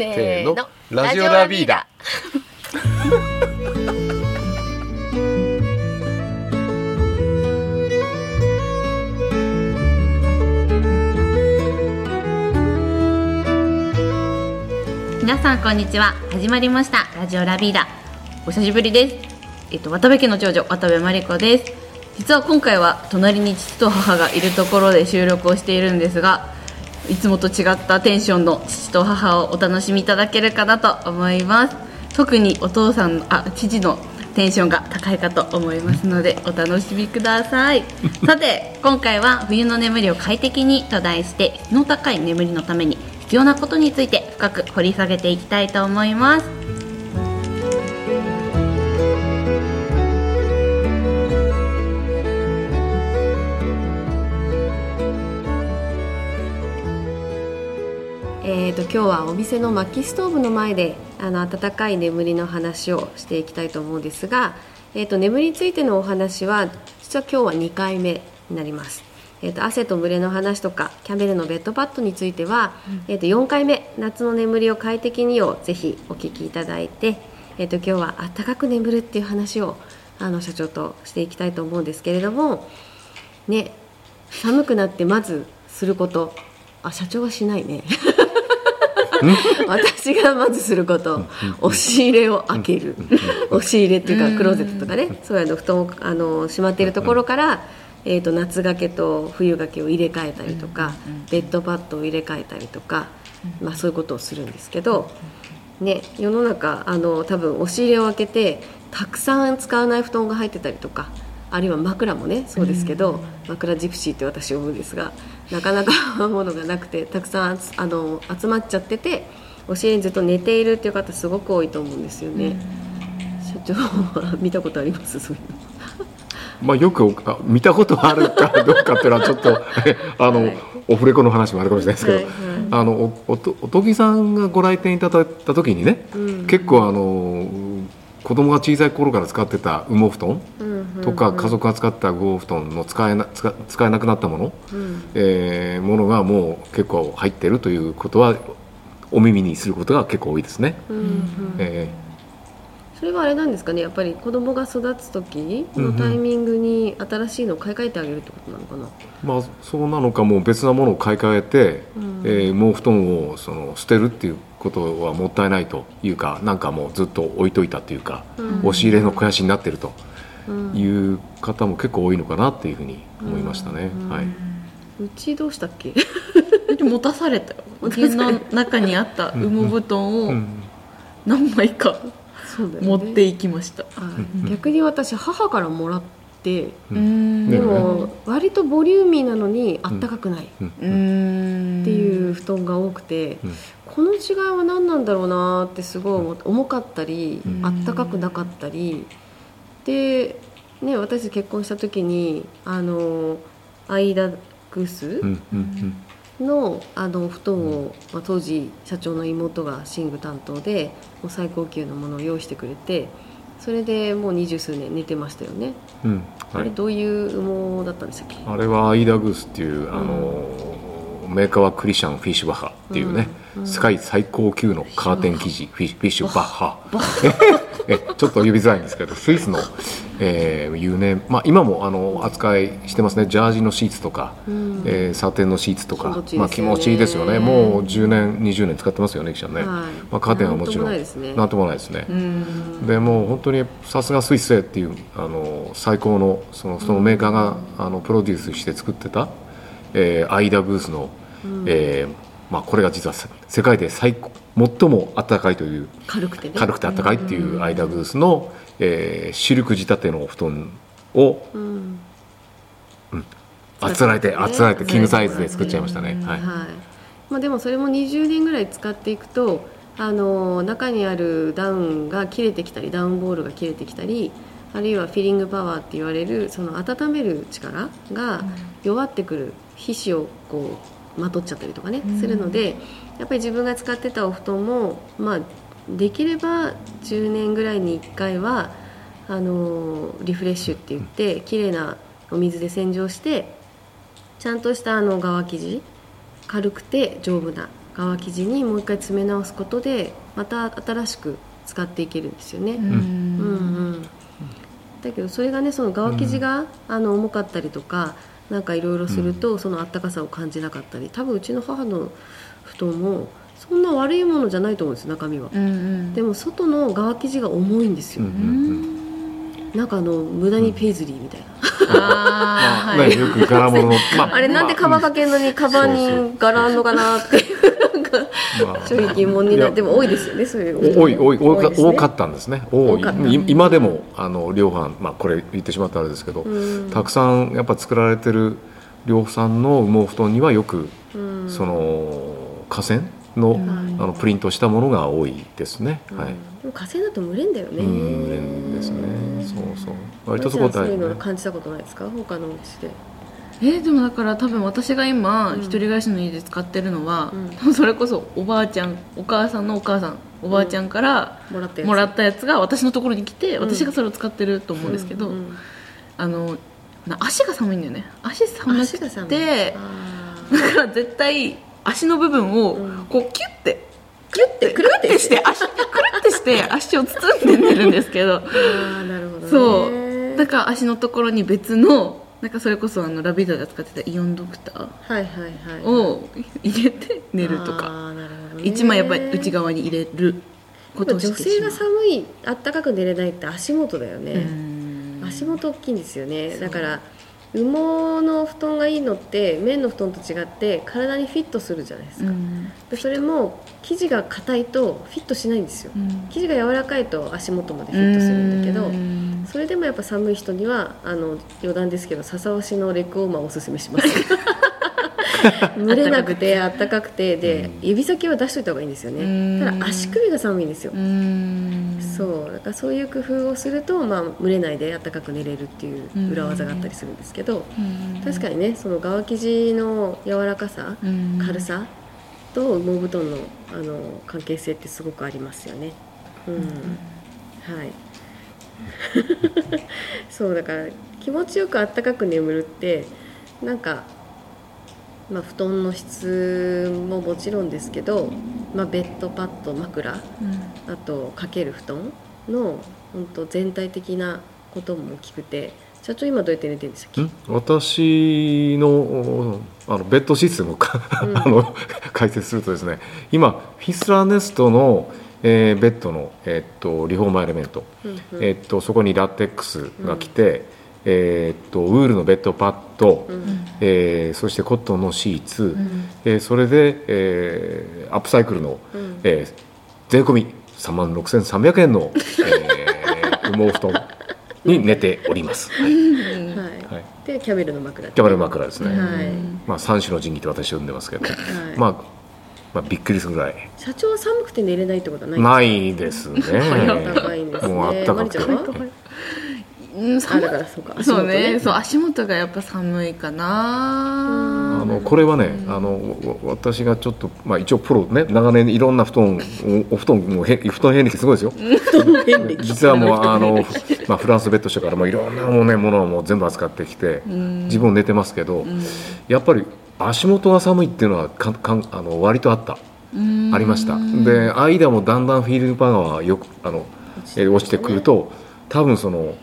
せーの。ラジオラビーダ 皆さんこんにちは。始まりました。ラジオラビーダお久しぶりです。えっと渡部家の長女渡部真理子です。実は今回は隣に父と母がいるところで収録をしているんですがいつもと違ったテンションの父と母をお楽しみいただけるかなと思います。特にお父さんあ父のテンションが高いかと思いますのでお楽しみください。さて今回は冬の眠りを快適にと題して質の高い眠りのために必要なことについて深く掘り下げていきたいと思いますえー、と今日はお店の薪ストーブの前であの温かい眠りの話をしていきたいと思うんですが、えー、と眠りについてのお話は実は今日は2回目になります、えー、と汗と蒸れの話とかキャメルのベッドパッドについては、えー、と4回目夏の眠りを快適にをぜひお聞きいただいて、えー、と今日は暖かく眠るっていう話をあの社長としていきたいと思うんですけれどもね寒くなってまずすることあ社長はしないね 私がまずすること押し入れを開ける。押し入れっていうかクローゼットとかね。そういうの布団をあのしまっているところから、えー、と夏掛けと冬掛けを入れ替えたりとかベッドパッドを入れ替えたりとか、まあ、そういうことをするんですけど、ね、世の中あの多分押し入れを開けてたくさん使わない布団が入ってたりとかあるいは枕もねそうですけど、枕ジプシーって私呼ぶんですがなかなかものがなくてたくさんああの集まっちゃってて押し入れにずっと寝ているっていう方すごく多いと思うんですよね。社長は見たことあります？そういうの。まあよくあ見たことあるかどうかっていうのはちょっと あの、はい。オフレコの話もあるかもしれないですけど、はいはい。あのおおとおとぎさんがご来店いただいた時にね、うん。結構あの子供が小さい頃から使ってた羽毛布団とか、家族が使った羽毛布団の使えな使使えなくなったもの、うん。えーものがもう結構入ってるということはお耳にすることが結構多いですね。うんうん。えそれはあれなんですかね？やっぱり子供が育つ時のタイミングに新しいのを買い替えてあげるってことなのかな、ーまあ、そうなのかもう別なものを買い替えて、うん。えー毛布団をその捨てるっていうことはもったいないというかなんかもうずっと置いといたというか、うん。押し入れの肥やしになってると。うんいう方も結構多いのかなっていうふうに思いましたね。うん。はい、うちどうしたっけ？で持たされたよ。家の中にあった羽毛布団をうん。何枚か持っていきました。はい逆に私母からもらってううん。んでねも割とボリューミーなのにあったかくないっうん。うん。ていう布団が多くて、うん。この違いは何なんだろうなってすごい思って重かったり、うん。あったかくなかったりで、ね、私結婚した時にあのアイダグスうんうんのあの布団を、まあ、当時社長の妹が寝具担当でもう最高級のものを用意してくれてそれでもう二十数年寝てましたよね、うんうんはい。あれどういう羽毛だったんでしたっけ？あれはアイダグースっていう、あのメーカーはクリスチャン・フィッシュバッハっていうね、うんうん世界最高級のカーテン生地フィッシュバッハ。えちょっと呼びづらいんですけどスイスの、えー有名、まあ、今もあの扱いしてますね。ジャージのシーツとか、うん。えーサテンのシーツとか気持ちいいですよね。まあ、気持ちいいですよね。もう10年20年使ってますよね記者ね、はい。まあ、カーテンはもちろん。なんともないですね。でもう本当にさすがスイス製っていうあの最高のそのそのメーカーが、あのプロデュースして作ってた、えーアイダグースの、えーまあ、これが実はせ世界で最高最も暖かいという軽くてね。軽くて暖かいっていうアイダグースの、えーシルク仕立てのお布団をうん。あつらえてねあつらえてキングサイズで作っちゃいましたね。うん。はい。はい。まあ、でもそれも20年ぐらい使っていくとあの中にあるダウンが切れてきたりダウンボールが切れてきたりあるいはフィリングパワーって言われるその温める力が弱ってくる皮脂をこうまとっちゃったりとかね、うん。するのでやっぱり自分が使ってたお布団も、まあ、できれば10年ぐらいに1回はあのリフレッシュって言って綺麗なお水で洗浄してちゃんとしたあの側生地軽くて丈夫な側生地にもう一回詰め直すことでまた新しく使っていけるんですよね。ううんうん。だけどそれがねその側生地が、あの重かったりとかなんかいろいろすると、そのあったかさを感じなかったり多分うちの母の布団もそんな悪いものじゃないと思うんです中身は。うんうん。でも外の側生地が重いんですよ、うんうんなんかあの無駄にペイズリーみたいな、あーはい。ね、よく柄物 あれなんでカバンかけんのにカバンに柄あんのかなってなんかまあ。正直疑問になってでも多いですよねそういう多い多い多かですね。多かったんですね。多い。今でもあの量販、まあ、これ言ってしまったらあれですけど、うん。たくさんやっぱ作られてる量産の羽毛布団にはよく、うん。その河川の,、んあのプリントしたものが多いですね、うん。はい。でも火星だと蒸れんだよね。うんですね。そうそう。割とそこまりちゃんそういうの大変ね。感じたことないですか？他のうちでえーでもだから多分私が今、うん。一人暮らしの家で使ってるのは、それこそおばあちゃんお母さんのお母さんおばあちゃんからもらったやつ。が私のところに来て、うん。私がそれを使ってると思うんですけど、あのな足が寒いんだよね。足寒くてあだから絶対足の部分をうん。こうキュッてキュッてくるってして足くるってして 足を包んで寝るんですけど。ーあーなるほどね。そう。だから足のところに別のなんかそれこそあのラビーダが使ってたイオンドクターはいはいはい。を入れて寝るとか。一枚やっぱり内側に入れることを女してしまう性が寒いあったかく寝れないって足元だよね、うん。足元大きいんですよね。だから羽毛の布団がいいのって綿の布団と違って体にフィットするじゃないですか、うん。でそれも生地が硬いとフィットしないんですよ。うん。生地が柔らかいと足元までフィットするんだけどうん。それでもやっぱ寒い人にはあの余談ですけど笹押しのレッグウォーマーをおすすめします。蒸れなくてあったかくて。で指先は出しといた方がいいんですようん。ねただ足首が寒いんですよ。うんそうだからそういう工夫をすると、まあ、蒸れないで暖かく寝れるっていう裏技があったりするんですけど、うん確かにねその側生地の柔らかさ、うん軽さと羽毛布団のあの関係性ってすごくありますよね。うん。はい。そうだから気持ちよく暖かく眠るってなんか、まあ、布団の質ももちろんですけど、まあ、ベッドパッド枕あとかける布団の本当全体的なことも大きくて社長今どうやって寝てるんでしたっけん？私のあのベッドシステムをかうん。あの解説するとですね今ヒュスラーネストの、えーベッドの、えっとリフォーマエレメント、うんうん。えっとそこにラテックスが来て、えっとウールのベッドパッド、うん。えーそしてコットンのシーツ、ん。えーそれで、えーアップサイクルの、うん。えー税込み3万6300円の、えー羽毛布団に寝ております、はい。はいはい、でキャメルの枕。キャバレー枕ですね、はい。まあ、三種の神器と私は呼んでますけど、はい。まあ、まあびっくりするぐらい。社長は寒くて寝れないってことはないないですね。高いんですね。もうあったかくてうん寒いだからそうか。そうね。足元そう足元がやっぱ寒いかな。あのこれはね、あのわ私がちょっと、まあ、一応プロね。長年いろんな布団おお布団もへ布団遍歴すごいですよ。実はもうあの、まあ、フランスベッド社からもいろんなも,、ね、ものをもう全部扱ってきて自分寝てますけど、やっぱり足元が寒いっていうのはかかんあの割とあった。ありました。で間もだんだんフィーリングパワーがよくあのえー落ちてくると多分その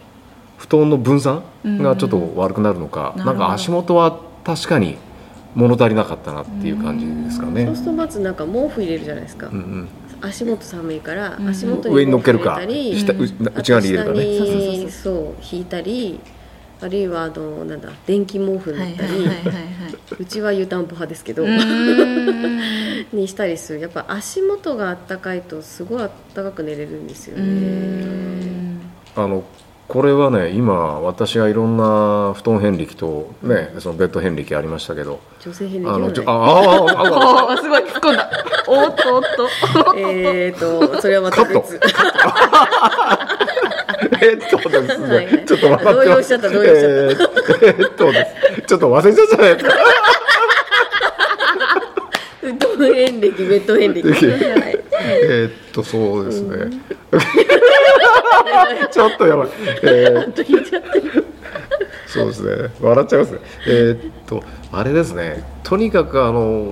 布団の分散がちょっと悪くなるのか、うん。なんか足元は確かに物足りなかったなっていう感じですかね。そう。するとまずなんか毛布入れるじゃないですか、うんうん。足元寒いからうん。足元上に乗っけるか。毛布入れたり下う内側に入れるかね。そうそうそうにそう引いたりあるいはあのなんだ電気毛布はだったり、いはいはいはいはい。うちは湯たんぽ派ですけど、にしたりする。やっぱ足元があったかいとすごいあったかく寝れるんですよね。ん。あのこれはね今私がいろんな布団遍歴とねそのベッド遍歴ありましたけど。女性遍歴あのちょあああああすごい突っ込んだおっとおっとえーとそれはまたカット別えっとですね、はいはいちょっと動揺しちゃった動揺しちゃったえーえーっとちょっと忘れちゃったじゃないですか布団遍歴ベッド遍歴はいえーっとそうですね、ちょっとやばい、えーそうですね。笑っちゃいますね。えーっとあれですね。とにかくあの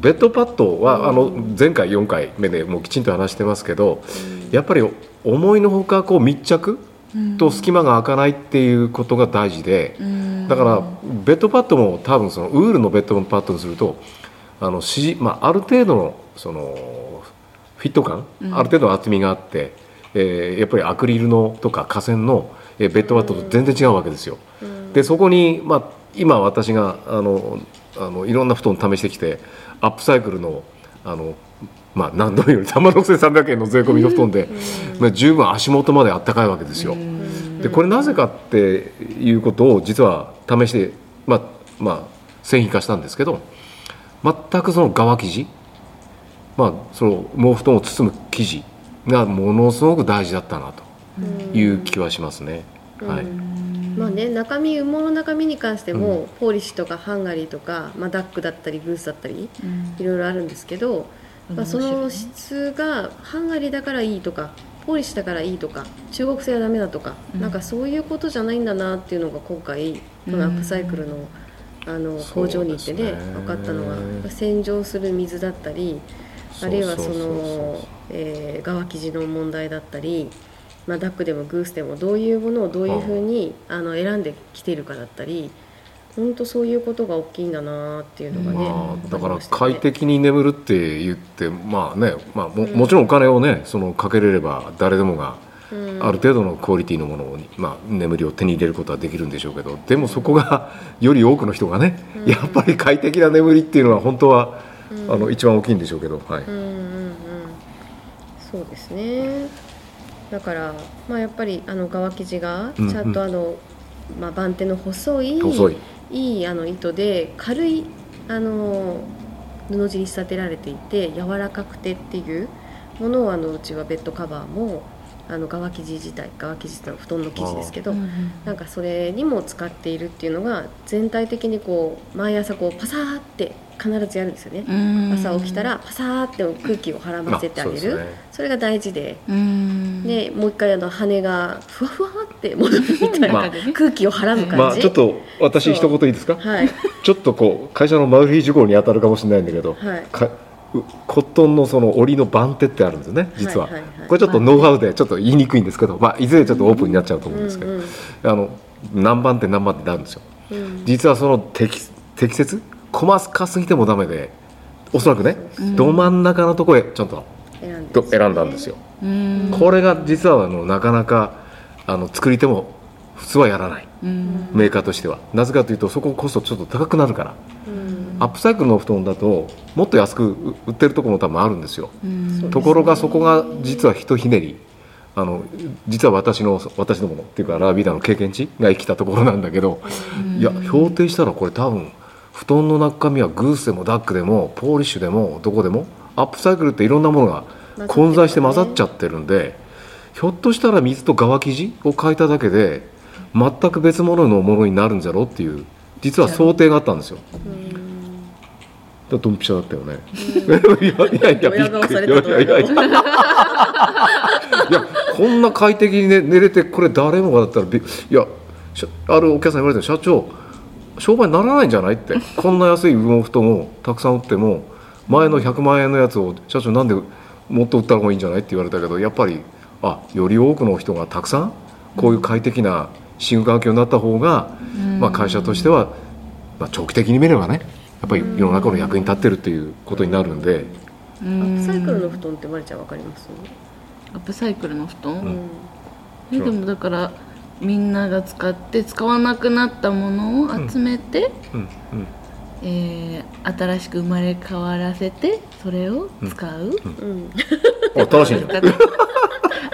ベッドパッドは、あの前回4回目でもうきちんと話してますけど、やっぱり思いのほかこう密着と隙間が開かないっていうことが大事で、だからベッドパッドも多分そのウールのベッドパッドにするとあのし、まあ、ある程度のそのフィット感、ある程度の厚みがあって、えーやっぱりアクリルのとか河川のえーベッドパッドと全然違うわけですよ。でそこに、まあ、今私があのあのいろんな布団試してきてアップサイクルのあの、まあ、何度も言うより3万6300円の税込みの布団で、まあ、十分足元まであったかいわけですよ。でこれなぜかっていうことを実は試して、まあまあ、製品化したんですけど全くその側生地、まあ、その毛布団を包む生地がものすごく大事だったなという気はしますね。はい。まあね、中身羽毛の中身に関しても、ポーリッシュとかハンガリーとか、まあ、ダックだったりグースだったりいろいろあるんですけど、まあ、その質がハンガリーだからいいとかポーリッシュだからいいとか中国製はダメだとか、なんかそういうことじゃないんだなっていうのが今回このアップサイクルの,、あの工場に行ってねね分かったのは洗浄する水だったりあるいはそのえー側生地の問題だったり、まあ、ダックでもグースでもどういうものをどういうふうにあの選んできているかだったり本当そういうことが大きいんだなっていうのがね、まあ、だから快適に眠るって言ってまあね、まあ、ももちろんお金をねそのかけれれば誰でもがうん。ある程度のクオリティのものを、まあ、眠りを手に入れることはできるんでしょうけどでもそこがより多くの人がね、やっぱり快適な眠りっていうのは本当は、あの一番大きいんでしょうけど、はい。うんうんうん。そうですね。だから、まあ、やっぱりあの側生地がうんうん。ちゃんとあの、まあ、番手の細い細い。いいあの糸で軽いあの布地に仕立てられていて柔らかくてっていうものをあのうちはベッドカバーもあの側生地自体側生地ってのは布団の生地ですけどなんかそれにも使っているっていうのが全体的にこう毎朝こうパサーって必ずやるんですよね。朝起きたらパサーって空気を払わせてあげる。まあそね。それが大事で。うん。でもう一回あの羽がふわふわって戻るみたいな、まあ。空気を払う感じ、まあちょっと私一言いいですか？はい。ちょっとこう会社のマル秘事項に当たるかもしれないんだけど、はい。コットンのその織りの番手ってあるんですよね実は,、はいはい。はいこれちょっとノウハウでちょっと言いにくいんですけど、まあ、いずれちょっとオープンになっちゃうと思うんですけど、うんうんあの何番手何番手ってあるんですよ。うん。実はその適適切細かすぎてもダメでおそらくね、ど真ん中のところへちゃんと選んだんですよ、うん。これが実はあのなかなかあの作り手も普通はやらない。うん。メーカーとしては。なぜかというとそこコストちょっと高くなるから。うん。アップサイクルの布団だともっと安くう売ってるところも多分あるんですよ。うん。ところがそこが実はひとひねり。あの実は私の私どものっていうかラービーダの経験値が生きたところなんだけど、いや標定したらこれ多分布団の中身はグースでもダックでもポーリッシュでもどこでもアップサイクルっていろんなものが混在して混ざっちゃってるんでひょっとしたら水と側生地を変えただけで全く別物のものになるんじゃろうっていう実は想定があったんですよ。だドンピシャだったよね。いやいやいやいやいやいや。いやこんな快適に、ね、寝れてこれ誰もがだったらびいやあるお客さんに言われて社長商売にならないんじゃないって。こんな安い羽毛布団をたくさん売っても前の100万円のやつを社長なんでもっと売った方がいいんじゃないって言われたけどやっぱりあより多くの人がたくさんこういう快適な寝具環境になった方が、まあ、会社としては、まあ、長期的に見ればねやっぱり世の中の役に立ってるっていうことになるんで。アップサイクルの布団ってまりちゃんわかります？アップサイクルの布団、うん。えでもだからみんなが使って使わなくなったものを集めて、うんうんえー新しく生まれ変わらせてそれを使う、うんあ楽しいじゃん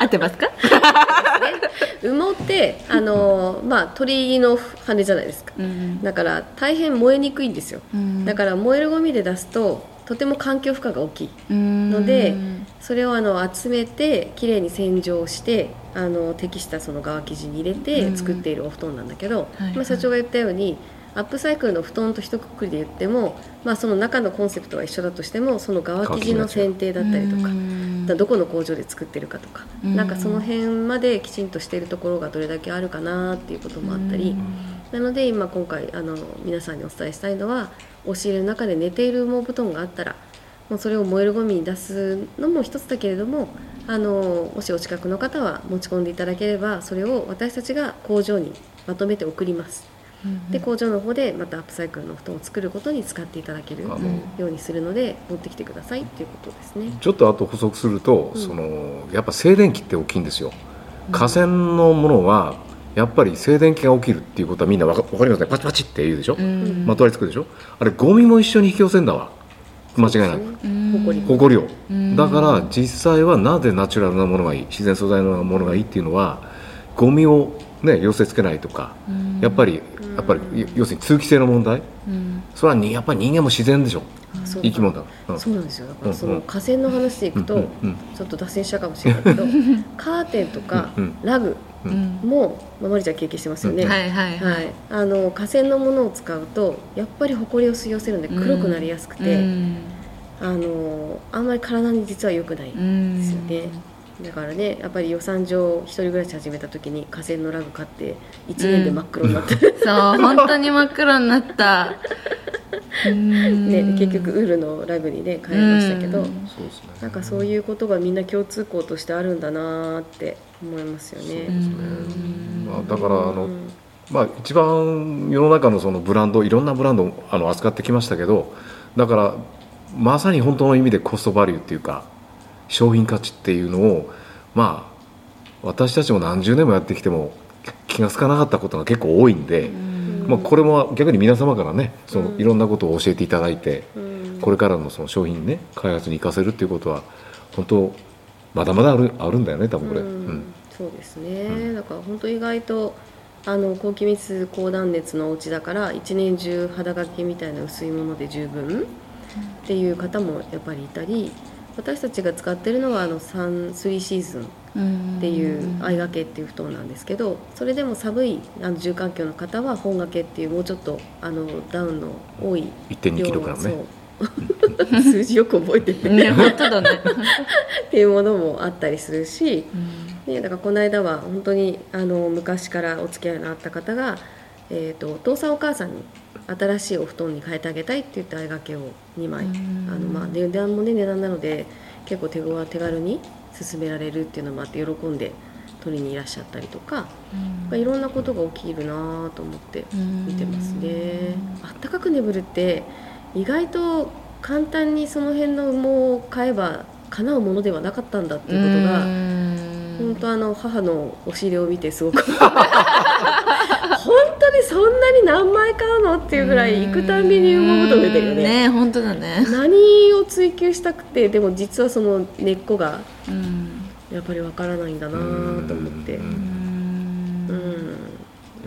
合ってますか、羽毛ってあの、まあ、鳥の羽じゃないですか。うんだから大変燃えにくいんですよ。うん。だから燃えるゴミで出すととても環境負荷が大きいうん。のでそれをあの集めてきれいに洗浄してあの適したその側生地に入れうん。て作っているお布団なんだけど、はいまあ、社長が言ったようにアップサイクルの布団と一括りで言っても、まあ、その中のコンセプトは一緒だとしてもその側生地の選定だったりとか。どこの工場で作ってるかとか、うん。なんかその辺まできちんとしているところがどれだけあるかなっていうこともあったり、なので今今回あの皆さんにお伝えしたいのは押し入れの中で寝ている羽毛布団があったらもうそれを燃えるゴミに出すのも一つだけれどもあのもしお近くの方は持ち込んでいただければそれを私たちが工場にまとめて送ります。で工場の方でまたアップサイクルの布団を作ることに使っていただけるようにするので持ってきてくださいっていうことですね。ちょっとあと補足すると、うん。そのやっぱ静電気って大きいんですよ。河川のものはやっぱり静電気が起きるっていうことはみんなわかわかりますね。パチパチって言うでしょ、うん。まとわりつくでしょ？あれゴミも一緒に引き寄せんだわ。間違いなく、うん。ほこりを。うん。だから実際はなぜナチュラルなものがいい？自然素材のものがいいっていうのはゴミをね寄せつけないとかうん。やっぱりやっぱり要するに通気性の問題？うん。それはにやっぱり人間も自然でしょ？あそう生き物だ、うん。そうなんですよ。だからその河川の話でいくと、ちょっと脱線したかもしれないけど カーテンとかラグうんも、まあ、マリちゃん経験してますよね、うん。はいはいはい、あの河川のものを使うとやっぱりほこりを吸い寄せるので黒くなりやすくて、うん。あのあんまり体に実は良くないうんですよね、だからねやっぱり予算上一人暮らし始めた時に河川のラグ買って1年で真っ黒になって、そう本当に真っ黒になった。うん。ね、結局ウールのラグにね変えましたけど、うん。そうですね。なんかそういうことがみんな共通項としてあるんだなーって思いますよね。うん。まあ、だからあの、うんまあ、一番世の中のそのブランドいろんなブランドをあの扱ってきましたけどだからまさに本当の意味でコストバリューっていうか商品価値っていうのをまあ私たちも何十年もやってきても気が付かなかったことが結構多いんで、まあ、これも逆に皆様からねそのうん。いろんなことを教えていただいて、うん。これからのその商品ね開発に生かせるっていうことは本当まだまだあるあるんだよね多分これ。うん。うん。そうですね、うん。だから本当意外とあの高気密高断熱のお家だから一年中肌掛けみたいな薄いもので十分っていう方もやっぱりいたり私たちが使ってるのはあの3 3シーズンっていう相掛けっていう布団なんですけどそれでも寒いあの住環境の方は本掛けっていうもうちょっとあのダウンの多い1.2キログラムね。そう。数字よく覚えてて、ね本当だね。っていうものもあったりするし、ね、だからこの間は本当にあの昔からお付き合いのあった方が、えー、とお父さんお母さんに新しいお布団に変えてあげたいって言って相掛けを2枚、うん。あのまあ、値段もね値段なので結構手ご手軽に勧められるっていうのもあって喜んで取りにいらっしゃったりとか、まあ、いろんなことが起きるなと思って見てますね。あったかく眠るって意外と簡単にその辺の羽毛を買えば叶うものではなかったんだっていうことが本当あの母のお尻を見てすごく そんなに何枚買うのっていうぐらい行くたんびに羽毛布団出てるよね。ね本当だね。何を追求したくてでも実はその根っこがうん。やっぱりわからないんだなと思って。ううん。ん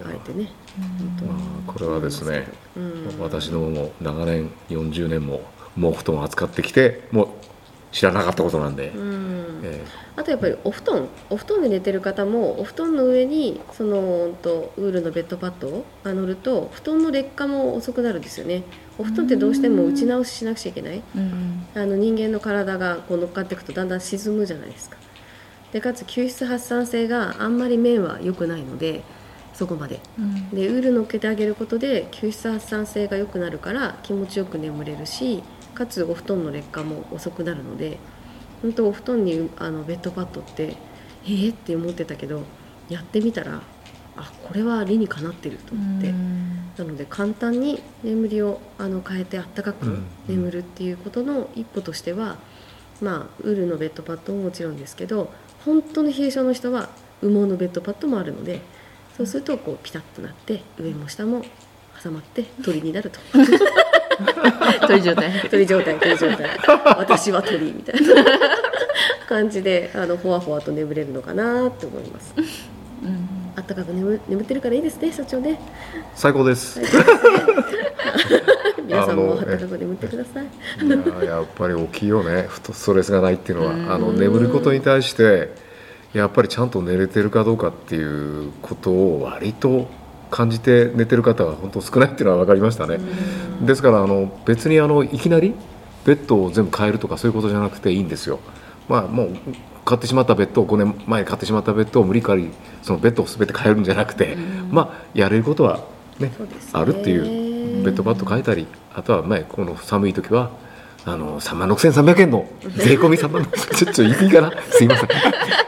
あえてね本まあ、これはですね、私どもも長年40年も毛布団を扱ってきてもう知らなかったことなんで、うん。えあとやっぱりお布団。お布団で寝てる方もお布団の上にそのとウールのベッドパッドを乗ると布団の劣化も遅くなるんですよね。お布団ってどうしても打ち直ししなくちゃいけない。うん。あの人間の体がこう乗っかっていくとだんだん沈むじゃないですか。でかつ吸湿発散性があんまり面は良くないのでそこまで。うん。でウール乗っけてあげることで吸湿発散性が良くなるから気持ちよく眠れるしかつお布団の劣化も遅くなるので本当お布団にあのベッドパッドってえー、って思ってたけどやってみたらあこれは理にかなってると思って、なので簡単に眠りをあの変えてあったかくうん。眠るっていうことの一歩としては、まあウールのベッドパッドももちろんですけど本当の冷え性の人は羽毛のベッドパッドもあるのでそうするとこうピタッとなって上も下も挟まって鳥になると 鳥状態。鳥状態鳥状態。私は鳥みたいな。感じであのほわほわと眠れるのかなって思います。うん。あったかく眠眠ってるからいいですね社長ね。最高です、はい 皆さんもあったかく眠ってください。いややっぱり大きいよね。ふとストレスがないっていうのは、うん。あの眠ることに対してやっぱりちゃんと寝れてるかどうかっていうことを割と感じて寝てる方は本当少ないっていうのは分かりましたね、ですからあの別にあのいきなりベッドを全部変えるとかそういうことじゃなくていいんですよ。まあもう買ってしまったベッドを5年前に買ってしまったベッドを無理かりそのベッドを全て変えるんじゃなくて、まあやれることはねあるっていうベッドパッド書いたりあとはねこの寒い時はあの3万6300円の税込み3万ちょっと言い過ぎかな。すいません。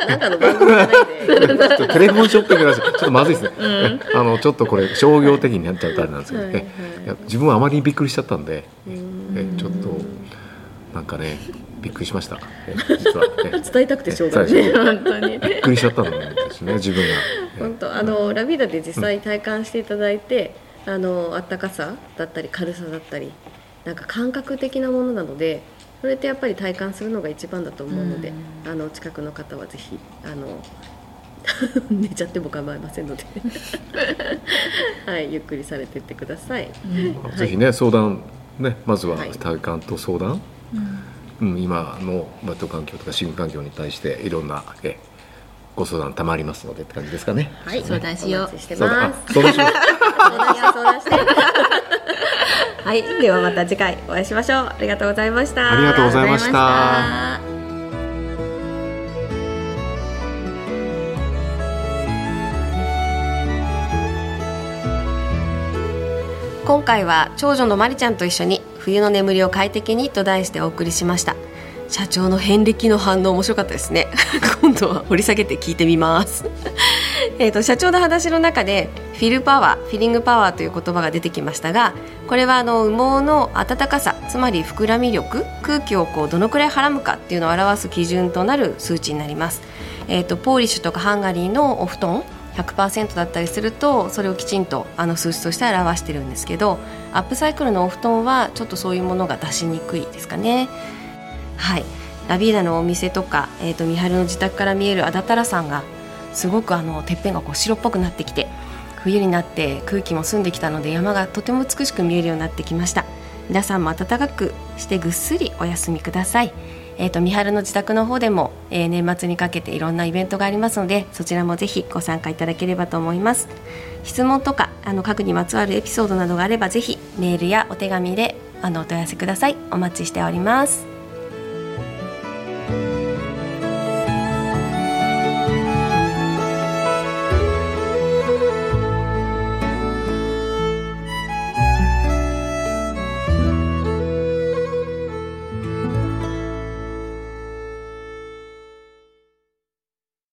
なんかの番組じゃないで。ちょっとテレフォンショッピングなんですよちょっとまずいですね、えあのちょっとこれ商業的になっちゃうとあれなんですけど、はいはい自分はあまりにびっくりしちゃったんで、えちょっとなんかねびっくりしました、え実は、え。伝えたくてしょうがない。本当に。びっくりしちゃったんですね自分が、え。本当あのラビーダで実際体感していただいて、あのあったかさだったり軽さだったりなんか感覚的なものなのでそれってやっぱり体感するのが一番だと思うので、あの近くの方はぜひあの 寝ちゃっても構いませんので。はいゆっくりされていってください、はい。ぜひね相談ねまずははい。体感と相談、うん。今のバット環境とか飼育環境に対していろんなえご相談たまりますのでって感じですかね。はい相談しよう。お待ちしてます。相談します。相談して相談して はいではまた次回お会いしましょう。ありがとうございました。ありがとうございました。今回は長女のまりちゃんと一緒に冬の眠りを快適にと題してお送りしました。社長の遍歴の反応面白かったですね。今度は掘り下げて聞いてみますえーと社長の話の中でフィルパワーフィリングパワーという言葉が出てきましたがこれはあの羽毛の暖かさつまり膨らみ力空気をこうどのくらいはらむかっていうのを表す基準となる数値になります、えー、とポーリッシュとかハンガリーのお布団100%だったりするとそれをきちんとあの数値として表してるんですけどアップサイクルのお布団はちょっとそういうものが出しにくいですかね。はい。ラビーダのお店とか、えー、と三春の自宅から見えるアダタラ山がすごくあのてっぺんがこう白っぽくなってきて冬になって空気も澄んできたので山がとても美しく見えるようになってきました。皆さんも暖かくしてぐっすりお休みください。えー、と三春の自宅の方でも、えー年末にかけていろんなイベントがありますのでそちらもぜひご参加いただければと思います。質問とかあの家具にまつわるエピソードなどがあればぜひメールやお手紙であのお問い合わせください。お待ちしております。